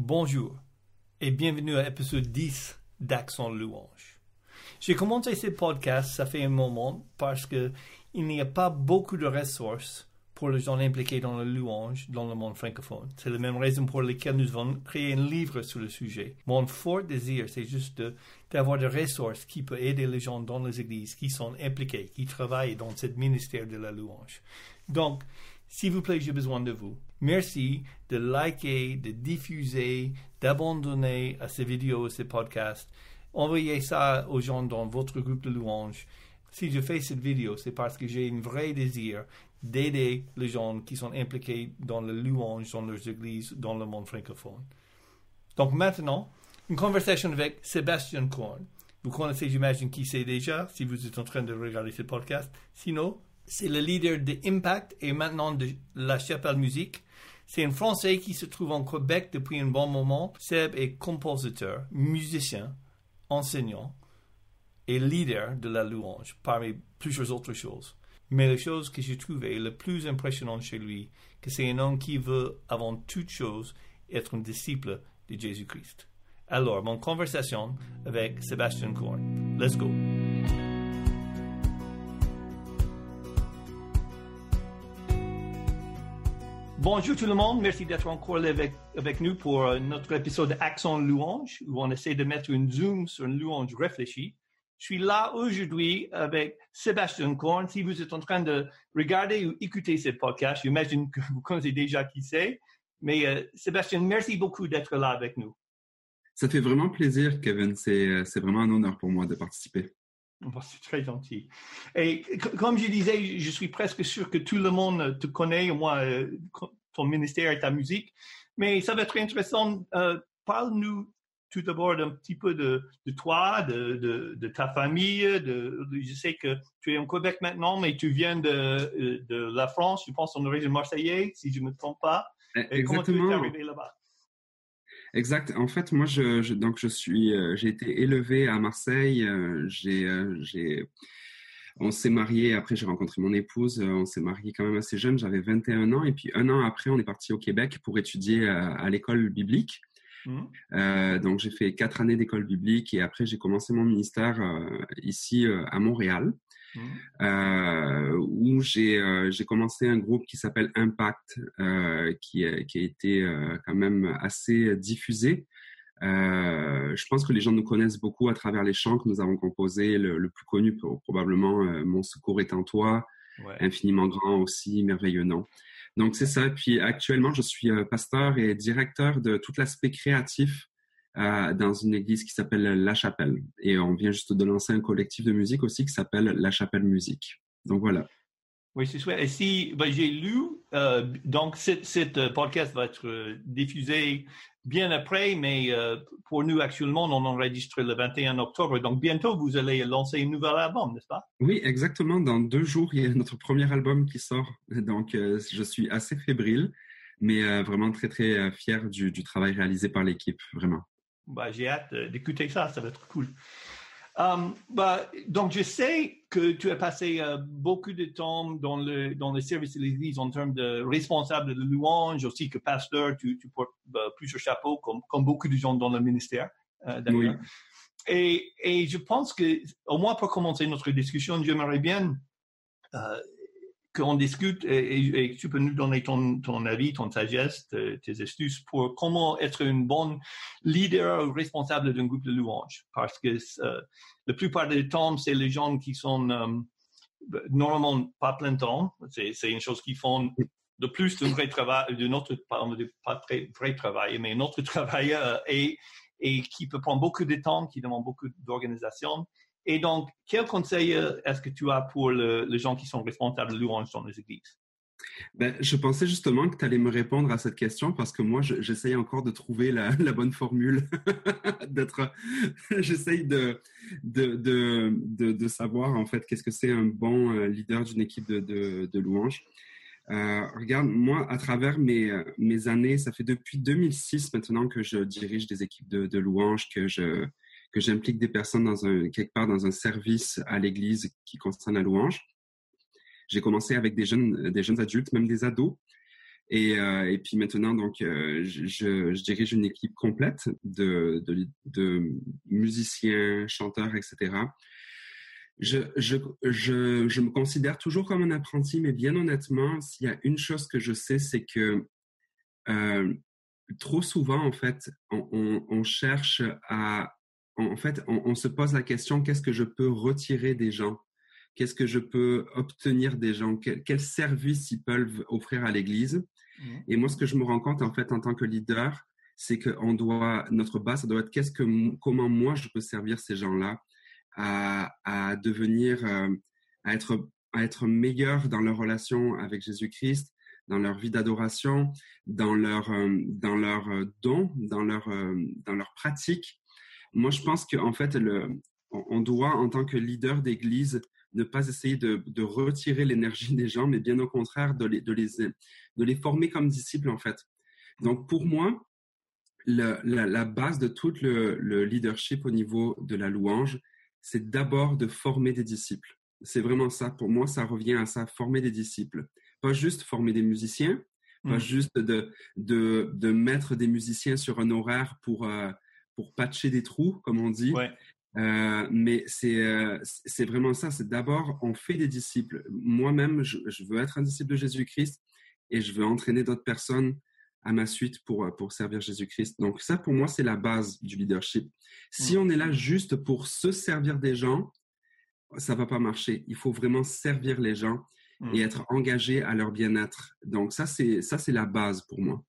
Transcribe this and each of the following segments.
Bonjour et bienvenue à l'épisode 10 d'Accent Louange. J'ai commencé ce podcast, ça fait un moment, parce que il n'y a pas beaucoup de ressources pour les gens impliqués dans la louange dans le monde francophone. C'est la même raison pour laquelle nous avons créé un livre sur le sujet. Mon fort désir, c'est juste d'avoir des ressources qui peuvent aider les gens dans les églises qui sont impliqués, qui travaillent dans ce ministère de la louange. Donc, s'il vous plaît, j'ai besoin de vous. Merci de liker, de diffuser, d'abandonner à ces vidéos, ces podcasts. Envoyez ça aux gens dans votre groupe de louanges. Si je fais cette vidéo, c'est parce que j'ai un vrai désir d'aider les gens qui sont impliqués dans la louange dans leurs églises dans le monde francophone. Donc maintenant, une conversation avec Sébastien Korn. Vous connaissez, j'imagine, qui c'est déjà, si vous êtes en train de regarder ce podcast. Sinon, c'est le leader de Impact et maintenant de La Chapelle Musique. C'est un Français qui se trouve en Québec depuis un bon moment. Seb est compositeur, musicien, enseignant et leader de la louange, parmi plusieurs autres choses. Mais la chose que j'ai trouvée le plus impressionnante chez lui, que c'est un homme qui veut, avant toute chose, être un disciple de Jésus-Christ. Alors, mon conversation avec Sébastien Korn. Let's go. Bonjour tout le monde, merci d'être encore avec, avec nous pour euh, notre épisode Accent Louange, où on essaie de mettre une zoom sur une louange réfléchie. Je suis là aujourd'hui avec Sébastien Korn. Si vous êtes en train de regarder ou écouter ce podcast, j'imagine que vous connaissez déjà qui c'est. Mais euh, Sébastien, merci beaucoup d'être là avec nous. Ça fait vraiment plaisir, Kevin. C'est, euh, c'est vraiment un honneur pour moi de participer. c'est très gentil. Et comme je disais, je suis presque sûr que tout le monde te connaît, au moins euh, ton ministère et ta musique. Mais ça va être intéressant. Euh, Parle-nous tout d'abord un petit peu de, de toi, de, de, de, ta famille. Je sais que tu es en Québec maintenant, mais tu viens de, de la France, je pense en origine marseillaise, si je ne me trompe pas. Et comment tu es arrivé là-bas? Exact. En fait, moi, je, je donc je suis, euh, j'ai été élevé à Marseille. Euh, j'ai, euh, j'ai, on s'est marié. Après, j'ai rencontré mon épouse. On s'est marié quand même assez jeune. J'avais 21 ans. Et puis un an après, on est parti au Québec pour étudier à l'école biblique. Mmh. Donc j'ai fait quatre années d'école biblique et après j'ai commencé mon ministère ici à Montréal, mmh. où j'ai j'ai commencé un groupe qui s'appelle Impact, qui qui a été quand même assez diffusé. je pense que les gens nous connaissent beaucoup à travers les chants que nous avons composés. Le, plus connu probablement Mon secours est en toi, infiniment grand aussi, merveilleux nom. Donc c'est ça. Puis actuellement, je suis euh, pasteur et directeur de tout l'aspect créatif euh, dans une église qui s'appelle La Chapelle. Et on vient juste de lancer un collectif de musique aussi qui s'appelle La Chapelle Musique. Donc voilà. Oui, c'est chouette. Et si ben, j'ai lu, euh, donc cette, podcast va être diffusé bien après, mais pour nous actuellement, on enregistre le 21 octobre. Donc bientôt, vous allez lancer un nouvel album, n'est-ce pas? Oui, exactement. Dans deux jours, il y a notre premier album qui sort. Donc je suis assez fébrile, mais vraiment très très fier du, du travail réalisé par l'équipe, vraiment. Bah, j'ai hâte d'écouter ça, ça va être cool. Um, bah, donc, je sais que tu as passé uh, beaucoup de temps dans le, dans le service de l'Église en termes de responsable de louange, aussi que pasteur, tu, tu portes uh, plusieurs chapeaux, comme, comme beaucoup de gens dans le ministère, uh, d'ailleurs. Et, et je pense que, au moins pour commencer notre discussion, j'aimerais bien qu'on discute et, tu peux nous donner ton, avis, ton sagesse, tes astuces pour comment être une bonne leader ou responsable d'un groupe de louanges. Parce que euh, la plupart du temps, c'est les gens qui sont euh, normalement pas plein temps. C'est une chose qu'ils font de plus d'un vrai travail, de notre, pas très vrai travail, mais notre travail euh, et qui peut prendre beaucoup de temps, qui demande beaucoup d'organisation et donc, quel conseil euh, est-ce que tu as pour les gens qui sont responsables de louange dans les églises? Ben, je pensais justement que tu allais me répondre à cette question parce que moi, j'essaye encore de trouver la, bonne formule, j'essaye de de, de, de, savoir en fait qu'est-ce que c'est un bon euh, leader d'une équipe de, de, louange. Euh, regarde, moi, à travers mes, mes années, ça fait depuis 2006 maintenant que je dirige des équipes de, de louange, que je que j'implique des personnes dans un, quelque part dans un service à l'église qui concerne la louange. J'ai commencé avec des jeunes, des jeunes adultes, même des ados. Et, et puis maintenant, donc, je, je, dirige une équipe complète de, musiciens, chanteurs, etc. Je, je, je, me considère toujours comme un apprenti, mais bien honnêtement, s'il y a une chose que je sais, c'est que euh, trop souvent, en fait, on cherche à... En fait, on, on, se pose la question, qu'est-ce que je peux retirer des gens? Qu'est-ce que je peux obtenir des gens? Quel, quel service ils peuvent offrir à l'Église? Mmh. Et moi, ce que je me rends compte, en fait, en tant que leader, c'est que on doit, notre base, ça doit être qu'est-ce que, comment moi je peux servir ces gens-là à, à devenir, euh, à être, à être meilleur dans leur relation avec Jésus-Christ, dans leur vie d'adoration, dans leur, euh, dans leur euh, don, dans leur, dans leur pratique. Moi, je pense qu'en fait, le, on doit, en tant que leader d'église, ne pas essayer de, de retirer l'énergie des gens, mais bien au contraire, de les, de les, de les former comme disciples, en fait. Donc, pour moi, la, la, la base de tout le, le, leadership au niveau de la louange, c'est d'abord de former des disciples. C'est vraiment ça. Pour moi, ça revient à ça, former des disciples. Pas juste former des musiciens, pas mmh. juste de, de, de, mettre des musiciens sur un horaire pour, euh, pour patcher des trous, comme on dit, ouais. Euh, mais c'est euh, c'est vraiment ça. C'est d'abord, on fait des disciples. Moi-même, je, je, veux être un disciple de Jésus-Christ et je veux entraîner d'autres personnes à ma suite pour, pour servir Jésus-Christ. Donc ça, pour moi, c'est la base du leadership. Si mm. on est là juste pour se servir des gens, ça va pas marcher. Il faut vraiment servir les gens mm. et être engagé à leur bien-être. Donc ça, c'est ça, c'est la base pour moi.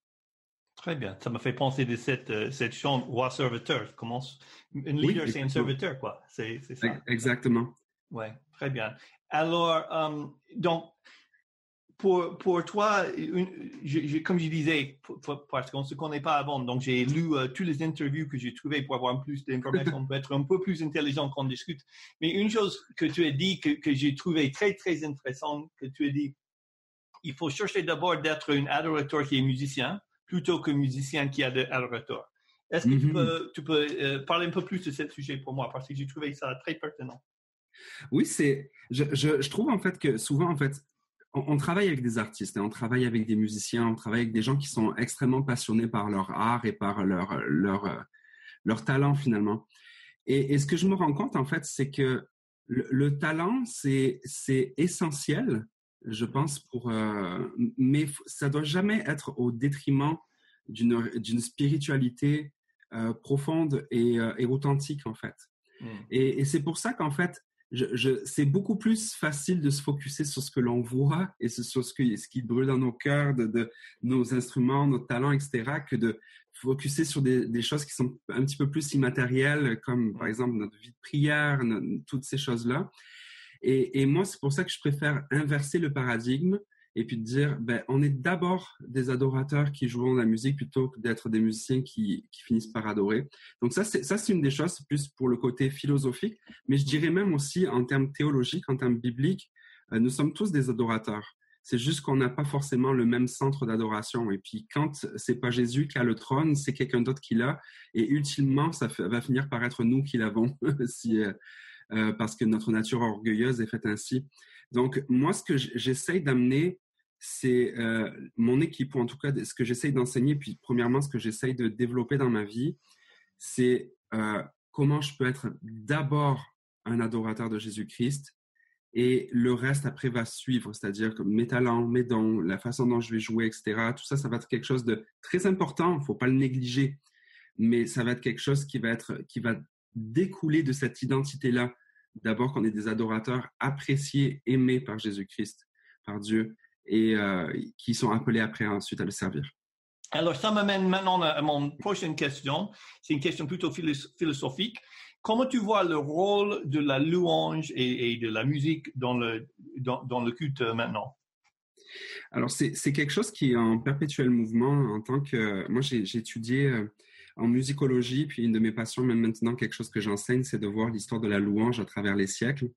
Très bien. Ça m'a fait penser de cette, euh, cette chante Roi serviteur. Comment un leader, c'est un serviteur, quoi. C'est ça. Exactement. Oui, très bien. Alors, um, donc, pour, pour toi, une, je, comme je disais, parce qu'on ne se connaît pas avant, donc j'ai lu uh, toutes les interviews que j'ai trouvées pour avoir plus d'informations, pour être un peu plus intelligent qu'on discute. Mais une chose que tu as dit, que, que j'ai trouvé très, très intéressante, que tu as dit, il faut chercher d'abord d'être un adorateur qui est musicien, plutôt que musicien qui a de retour. Est-ce que tu mm-hmm. peux, tu peux euh, parler un peu plus de ce sujet pour moi? Parce que j'ai trouvé ça très pertinent. Oui, c'est. Je, je, je, trouve en fait que souvent en fait on, travaille avec des artistes, hein, on travaille avec des musiciens, on travaille avec des gens qui sont extrêmement passionnés par leur art et par leur leur leur talent finalement. Et, et ce que je me rends compte en fait, c'est que le, le talent c'est c'est essentiel je pense, pour, euh, mais ça doit jamais être au détriment d'une spiritualité euh, profonde et, euh, et, authentique, en fait. Mm. Et, et c'est pour ça qu'en fait, je, je, c'est beaucoup plus facile de se focuser sur ce que l'on voit et sur ce, que, ce qui brûle dans nos cœurs, de, de, nos instruments, nos talents, etc., que de focuser sur des, des, choses qui sont un petit peu plus immatérielles, comme par exemple notre vie de prière, toutes ces choses-là. Et, moi, c'est pour ça que je préfère inverser le paradigme et puis dire, ben, on est d'abord des adorateurs qui jouent la musique plutôt que d'être des musiciens qui, finissent par adorer. Donc ça, c'est ça, c'est une des choses, plus pour le côté philosophique, mais je dirais même aussi en termes théologiques, en termes bibliques, euh, nous sommes tous des adorateurs. C'est juste qu'on n'a pas forcément le même centre d'adoration. Et puis quand c'est pas Jésus qui a le trône, c'est quelqu'un d'autre qui l'a. Et ultimement, ça va finir par être nous qui l'avons, euh, euh, parce que notre nature orgueilleuse est faite ainsi. Donc, moi, ce que j'essaye d'amener, c'est euh, mon équipe, ou en tout cas ce que j'essaye d'enseigner, puis premièrement, ce que j'essaye de développer dans ma vie, c'est euh, comment je peux être d'abord un adorateur de Jésus-Christ et le reste après va suivre, c'est-à-dire que mes talents, mes dons, la façon dont je vais jouer, etc. Tout ça, ça va être quelque chose de très important, il ne faut pas le négliger, mais ça va être quelque chose qui va, être, qui va découler de cette identité-là d'abord qu'on est des adorateurs appréciés, aimés par Jésus-Christ, par Dieu, et euh, qui sont appelés après ensuite à le servir. Alors, ça m'amène maintenant à mon prochaine question. C'est une question plutôt philosophique. Comment tu vois le rôle de la louange et, de la musique dans le, dans, dans le culte maintenant? Alors, c'est quelque chose qui est en perpétuel mouvement en tant que... Moi, j'ai étudié euh, en musicologie, puis une de mes passions, même maintenant, quelque chose que j'enseigne, c'est de voir l'histoire de la louange à travers les siècles.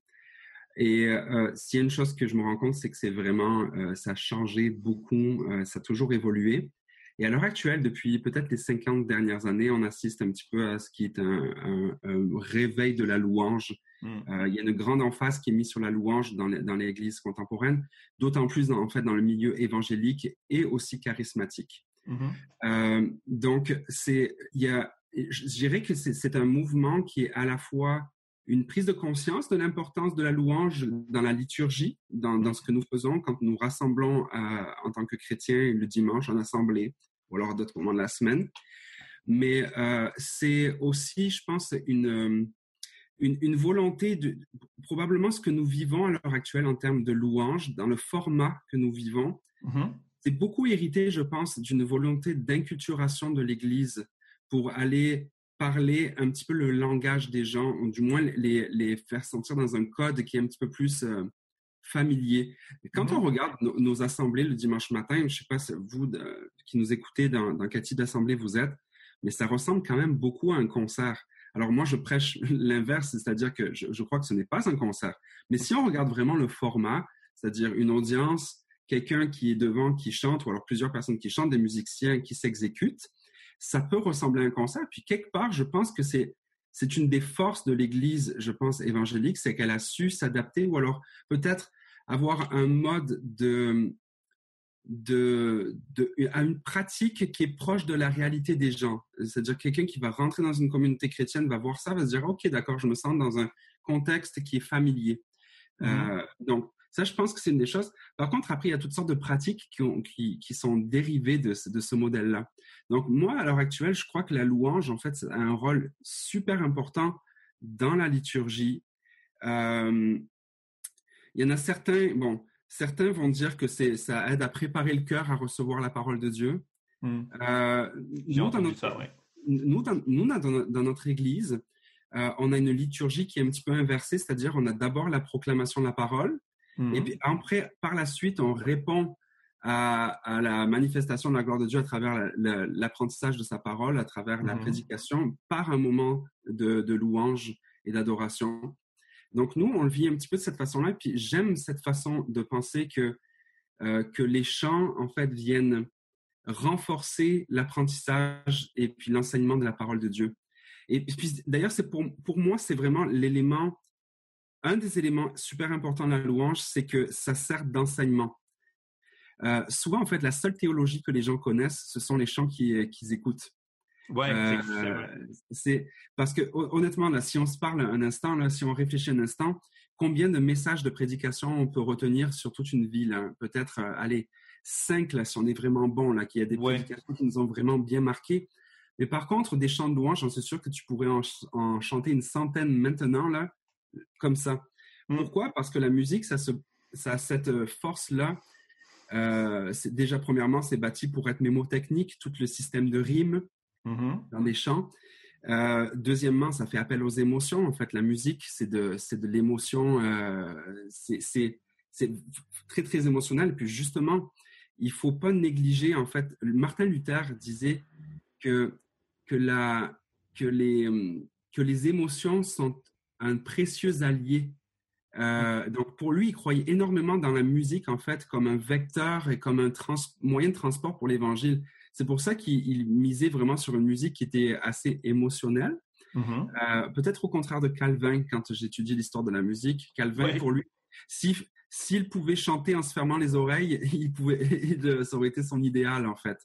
Et euh, s'il y a une chose que je me rends compte, c'est que c'est vraiment, euh, ça a changé beaucoup, euh, ça a toujours évolué. Et à l'heure actuelle, depuis peut-être les 50 dernières années, on assiste un petit peu à ce qui est un, réveil de la louange. Euh, il y a une grande emphase qui est mise sur la louange dans, l'Église contemporaine, d'autant plus en fait dans le milieu évangélique et aussi charismatique. Mm-hmm. Euh, donc, c'est, il y a, je dirais que c'est un mouvement qui est à la fois une prise de conscience de l'importance de la louange dans la liturgie, dans, dans, ce que nous faisons quand nous rassemblons euh, en tant que chrétiens le dimanche en assemblée ou alors d'autres moments de la semaine. Mais euh, c'est aussi, je pense, une, une, une, volonté de probablement ce que nous vivons à l'heure actuelle en termes de louange, dans le format que nous vivons. Mm-hmm. C'est beaucoup hérité, je pense, d'une volonté d'inculturation de l'Église pour aller parler un petit peu le langage des gens, ou du moins les, les faire sentir dans un code qui est un petit peu plus euh, familier. quand on mhm. regarde nos, assemblées le dimanche matin, je ne sais pas si vous qui nous écoutez dans, dans quel type d'assemblée vous êtes, mais ça ressemble quand même beaucoup à un concert. Alors moi, je prêche l'inverse, c'est-à-dire que je, je, crois que ce n'est pas un concert. Mais si on regarde vraiment le format, c'est-à-dire une audience, quelqu'un qui est devant, qui chante, ou alors plusieurs personnes qui chantent, des musiciens qui s'exécutent, ça peut ressembler à un concert. Puis quelque part, je pense que c'est c'est une des forces de l'Église, je pense, évangélique, c'est qu'elle a su s'adapter ou alors peut-être avoir un mode de, de, de, à une pratique qui est proche de la réalité des gens. C'est-à-dire quelqu'un qui va rentrer dans une communauté chrétienne va voir ça, va se dire, OK, d'accord, je me sens dans un contexte qui est familier. Mmh. Euh, donc, ça, je pense que c'est une des choses. Par contre, après, il y a toutes sortes de pratiques qui, qui, sont dérivées de, de ce modèle-là. Donc, moi, à l'heure actuelle, je crois que la louange, en fait, a un rôle super important dans la liturgie. Euh, il y en a certains, bon, certains vont dire que c'est, ça aide à préparer le cœur à recevoir la parole de Dieu. Hmm. Euh, nous, dans notre, nous, dans, notre église, euh, on a une liturgie qui est un petit peu inversée, c'est-à-dire on a d'abord la proclamation de la parole, et mhm. puis après, par la suite, on répond à, la manifestation de la gloire de Dieu à travers l'apprentissage de sa parole, à travers la mhm. prédication, par un moment de, louange et d'adoration. Donc nous, on le vit un petit peu de cette façon-là. Et puis j'aime cette façon de penser que, euh, que les chants, en fait, viennent renforcer l'apprentissage et puis l'enseignement de la parole de Dieu. Et puis d'ailleurs, c'est pour, pour moi, c'est vraiment l'élément un des éléments super importants de la louange, c'est que ça sert d'enseignement. Euh, souvent, en fait, la seule théologie que les gens connaissent, ce sont les chants qu'ils écoutent. Ouais, euh, c'est parce que honnêtement, là, si on se parle un instant, là, si on réfléchit un instant, combien de messages de prédication on peut retenir sur toute une ville hein? Peut-être, euh, allez, cinq là, si on est vraiment bon là, qu'il y a des prédications qui nous ont vraiment bien marqués. Mais par contre, des chants de louange, j'en suis sûr que tu pourrais en, en chanter une centaine maintenant là comme ça. Mm. Pourquoi? Parce que la musique, ça, a cette euh, force-là. Euh, déjà, premièrement, c'est bâti pour être mémotechnique, tout le système de rimes mm-hmm. dans les chants. Euh, deuxièmement, ça fait appel aux émotions. En fait, la musique, c'est de, de l'émotion, c'est très, très émotionnel. Et puis, justement, il faut pas négliger, en fait, Martin Luther disait que, que, la, que, les, que les émotions sont un précieux allié. Euh, donc pour lui, il croyait énormément dans la musique en fait comme un vecteur et comme un moyen de transport pour l'évangile. C'est pour ça qu'il misait vraiment sur une musique qui était assez émotionnelle. Mm-hmm. Euh, peut-être au contraire de Calvin quand j'étudie l'histoire de la musique. Calvin, pour lui, s'il pouvait chanter en se fermant les oreilles, il pouvait, ça aurait été son idéal en fait.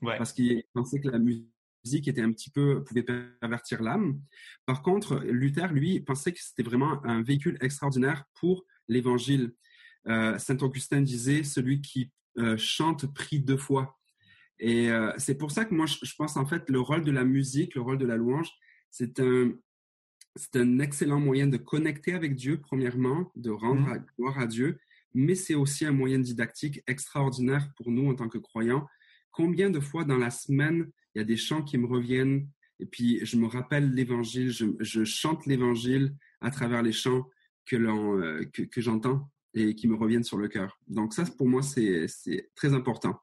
Parce qu'il pensait que la musique musique était un petit peu pouvait pervertir l'âme. Par contre, Luther, lui, pensait que c'était vraiment un véhicule extraordinaire pour l'évangile. Euh, Saint Augustin disait celui qui euh, chante prie deux fois. Et euh, c'est pour ça que moi, je, pense en fait le rôle de la musique, le rôle de la louange, c'est un c'est un excellent moyen de connecter avec Dieu, premièrement, de rendre mmh. gloire à Dieu, mais c'est aussi un moyen didactique extraordinaire pour nous en tant que croyants. Combien de fois dans la semaine il y a des chants qui me reviennent. Et puis, je me rappelle l'évangile, je, chante l'évangile à travers les chants que, euh, que, j'entends et qui me reviennent sur le cœur. Donc ça, pour moi, c'est très important.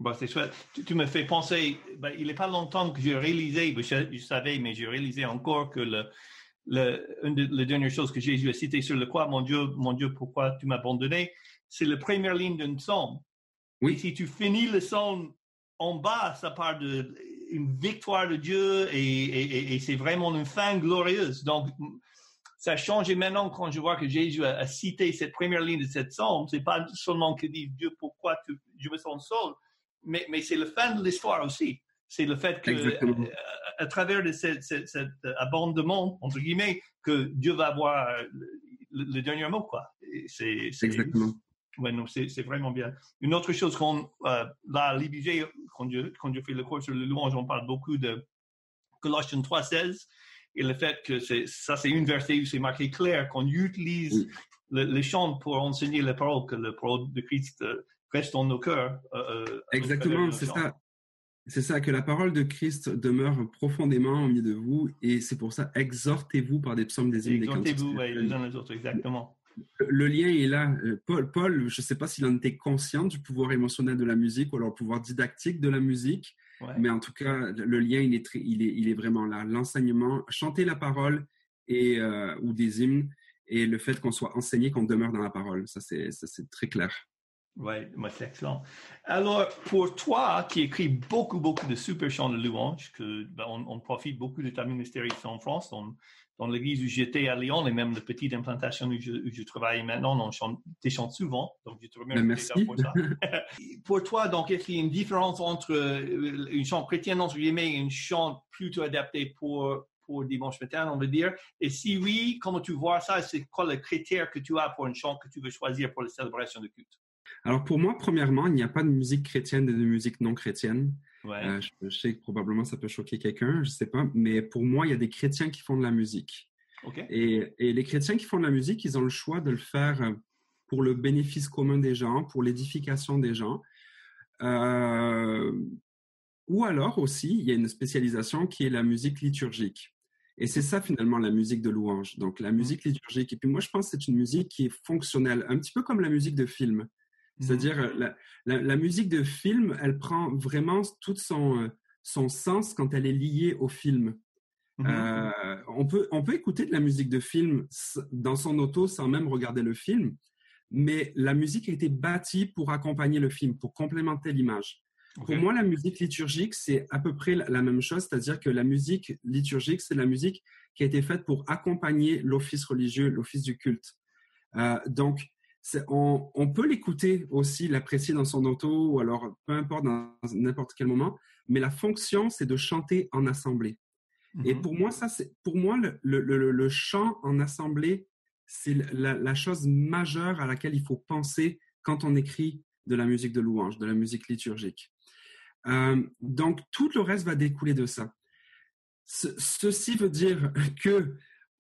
Bah, c'est chouette. Tu, me fais penser, bah, il n'est pas longtemps que j'ai réalisé, je, savais, mais j'ai réalisé encore que le, le, une des dernières choses que Jésus a cité sur le croix, mon Dieu, mon Dieu, pourquoi tu m'as abandonné, c'est la première ligne d'un psaume. Oui. si tu finis le psaume en bas, ça parle de une victoire de Dieu et, c'est vraiment une fin glorieuse. Donc, ça a changé maintenant quand je vois que Jésus a, cité cette première ligne de cette somme. C'est pas seulement que dit Dieu, pourquoi tu, je me sens seul, mais, mais c'est la fin de l'histoire aussi. C'est le fait que, euh, à, travers de cet abandonnement, entre guillemets, que Dieu va avoir le, dernier mot, quoi. C'est, Exactement. Ouais, non, c'est, vraiment bien. Une autre chose qu'on, euh, là, à l'IBG, quand je, quand je fais le cours sur le louange, on parle beaucoup de Colossiens 3.16 et le fait que c'est, ça, c'est une verset où c'est marqué clair qu'on utilise le, chant pour enseigner la parole, que la parole de Christ euh, reste dans nos cœurs. Euh, Exactement, c'est ça. C'est ça, que la parole de Christ demeure profondément au milieu de vous et c'est pour ça, exhortez-vous par des psaumes, des hymnes, des Exhortez-vous, les uns les autres, exactement. Le lien est là. Euh, Paul, Paul je ne sais pas s'il en était conscient du pouvoir émotionnel de la musique ou alors le pouvoir didactique de la musique, mais en tout cas, le lien, il est, il est, il est vraiment là. L'enseignement, chanter la parole et, euh, ou des hymnes et le fait qu'on soit enseigné, qu'on demeure dans la parole, ça c'est très clair. Oui, c'est excellent. Alors, pour toi, qui écris beaucoup, beaucoup de super chants de louange, que ben, on, profite beaucoup de ta ministère ici en France, dans, dans l'église où j'étais à Lyon et même la petite implantation où je, travaille maintenant, on chante, tu chantes souvent, donc je te remercie ben, pour ça. pour toi, donc, est-ce qu'il y a une différence entre euh, une chant chrétienne, entre guillemets, et une chant plutôt adaptée pour, pour dimanche matin, on veut dire? Et si oui, comment tu vois ça? C'est quoi le critère que tu as pour une chant que tu veux choisir pour la célébration de culte? Alors pour moi, premièrement, il n'y a pas de musique chrétienne et de musique non chrétienne. Euh, je, sais que probablement ça peut choquer quelqu'un, je ne sais pas, mais pour moi, il y a des chrétiens qui font de la musique. Et, les chrétiens qui font de la musique, ils ont le choix de le faire pour le bénéfice commun des gens, pour l'édification des gens. Euh, ou alors aussi, il y a une spécialisation qui est la musique liturgique. Et c'est ça finalement la musique de louange. Donc la mmh. musique liturgique. Et puis moi, je pense que c'est une musique qui est fonctionnelle, un petit peu comme la musique de film. C'est-à-dire, euh, la, musique de film, elle prend vraiment tout son, euh, son sens quand elle est liée au film. Mhm. Euh, on, peut, on peut écouter de la musique de film dans son auto sans même regarder le film, mais la musique a été bâtie pour accompagner le film, pour complémenter l'image. Pour moi, la musique liturgique, c'est à peu près la même chose, c'est-à-dire que la musique liturgique, c'est la musique qui a été faite pour accompagner l'office religieux, l'office du culte. donc, on, peut l'écouter aussi, l'apprécier dans son auto ou alors peu importe dans n'importe quel moment, mais la fonction c'est de chanter en assemblée. Et mhm. pour moi, ça c'est pour moi le, chant en assemblée, c'est la, chose majeure à laquelle il faut penser quand on écrit de la musique de louange, de la musique liturgique. Euh, donc tout le reste va découler de ça. ceci veut dire que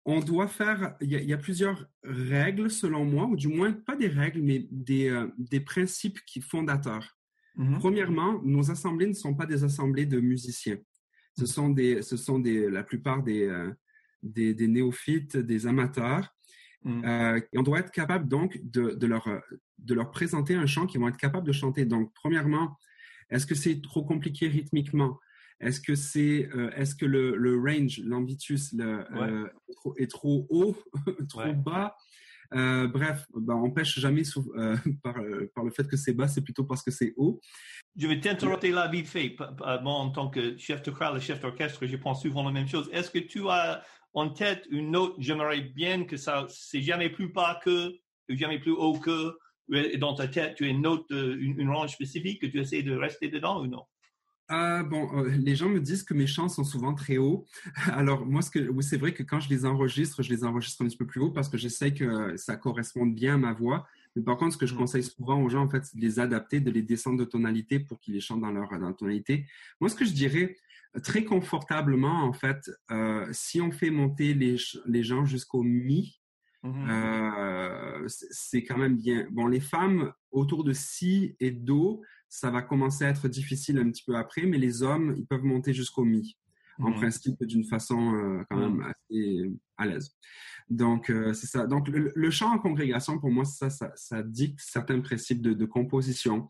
on doit faire, il y, a, plusieurs règles selon moi, ou du moins pas des règles, mais des, euh, des principes qui fondateurs. Mm-hmm. Premièrement, nos assemblées ne sont pas des assemblées de musiciens. Ce sont des, ce sont des, la plupart des, euh, des, des, néophytes, des amateurs. Mm. Euh, et on doit être capable donc de, de, leur, de leur présenter un chant qu'ils vont être capables de chanter. Donc, premièrement, est-ce que c'est trop compliqué rythmiquement? Est-ce que c'est, euh, est-ce que le, le range, l'ambitus le, euh, est trop haut, trop bas? Euh, bref, ben, on pêche jamais par, par, le fait que c'est bas, c'est plutôt parce que c'est haut. Je vais t'interrompre là vite fait. Moi, en tant que chef de chorale et chef d'orchestre, je pense souvent la même chose. Est-ce que tu as en tête une note, j'aimerais bien que ça, c'est jamais plus bas que, jamais plus haut que, dans ta tête, tu as une note, une, une range spécifique que tu essaies de rester dedans ou non? Ah bon, euh, les gens me disent que mes chants sont souvent très hauts. Alors moi, ce que, oui, c'est vrai que quand je les enregistre, je les enregistre un petit peu plus haut parce que j'essaie que ça corresponde bien à ma voix. Mais par contre, ce que je mmh. conseille souvent aux gens, en fait, c'est de les adapter, de les descendre de tonalité pour qu'ils les chantent dans leur, dans tonalité. Moi, ce que je dirais très confortablement, en fait, euh, si on fait monter les, les gens jusqu'au mi, mmh euh, c'est quand même bien. Bon, les femmes autour de si et do, ça va commencer à être difficile un petit peu après, mais les hommes, ils peuvent monter jusqu'au mi, en mhm. principe d'une façon euh, quand même mhm. assez à l'aise. Donc, euh, c'est ça. Donc, le, chant en congrégation, pour moi, ça, ça, ça dicte certains principes de, composition.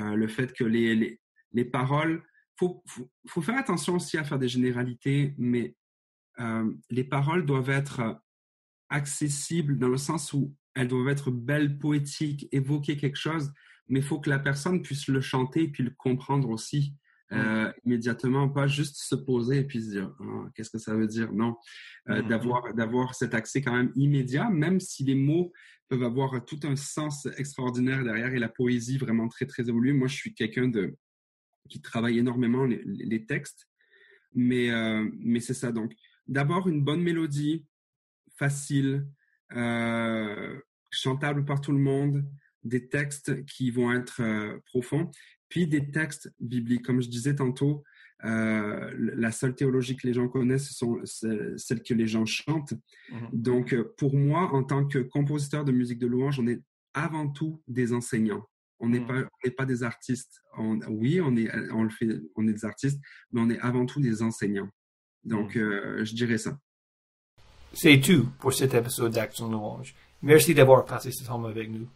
Euh, le fait que les, les, les paroles, faut, faut, faut, faire attention aussi à faire des généralités, mais les paroles doivent être accessibles dans le sens où elles doivent être belles, poétiques, évoquer quelque chose, mais il faut que la personne puisse le chanter et puis le comprendre aussi. Mm. Euh, immédiatement, pas juste se poser et puis se dire ah, qu'est-ce que ça veut dire? Non, euh, mm. d'avoir d'avoir cet accès quand même immédiat, même si les mots peuvent avoir tout un sens extraordinaire derrière et la poésie vraiment très très évoluée. Moi, je suis quelqu'un de qui travaille énormément les, textes, mais euh, mais c'est ça. Donc, d'abord une bonne mélodie, facile, chantable par tout le monde, des textes qui vont être profonds puis des textes bibliques. Comme je disais tantôt, euh, la seule théologie que les gens connaissent, ce sont celles que les gens chantent. Mhm. Donc, euh, pour moi, en tant que compositeur de musique de louange, on est avant tout des enseignants. On n'est mhm. pas, pas des artistes. oui, on est, on le fait, on est des artistes, mais on est avant tout des enseignants. Donc, mhm. euh, je dirais ça. C'est tout pour cet épisode d'Action Louange. Merci d'avoir passé ce temps avec nous.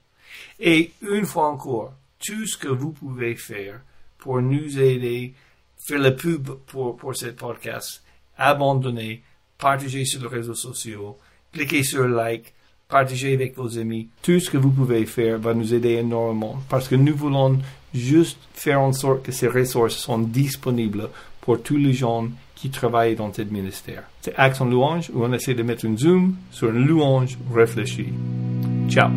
Et une fois encore, tout ce que vous pouvez faire pour nous aider, faire le pub pour, pour ce podcast, abandonner, partager sur les réseaux sociaux, cliquer sur like, partager avec vos amis. Tout ce que vous pouvez faire va nous aider énormément parce que nous voulons juste faire en sorte que ces ressources sont disponibles pour tous les gens qui travaillent dans ce ministère. C'est Action Louange où on essaie de mettre un zoom sur une louange réfléchie. Ciao.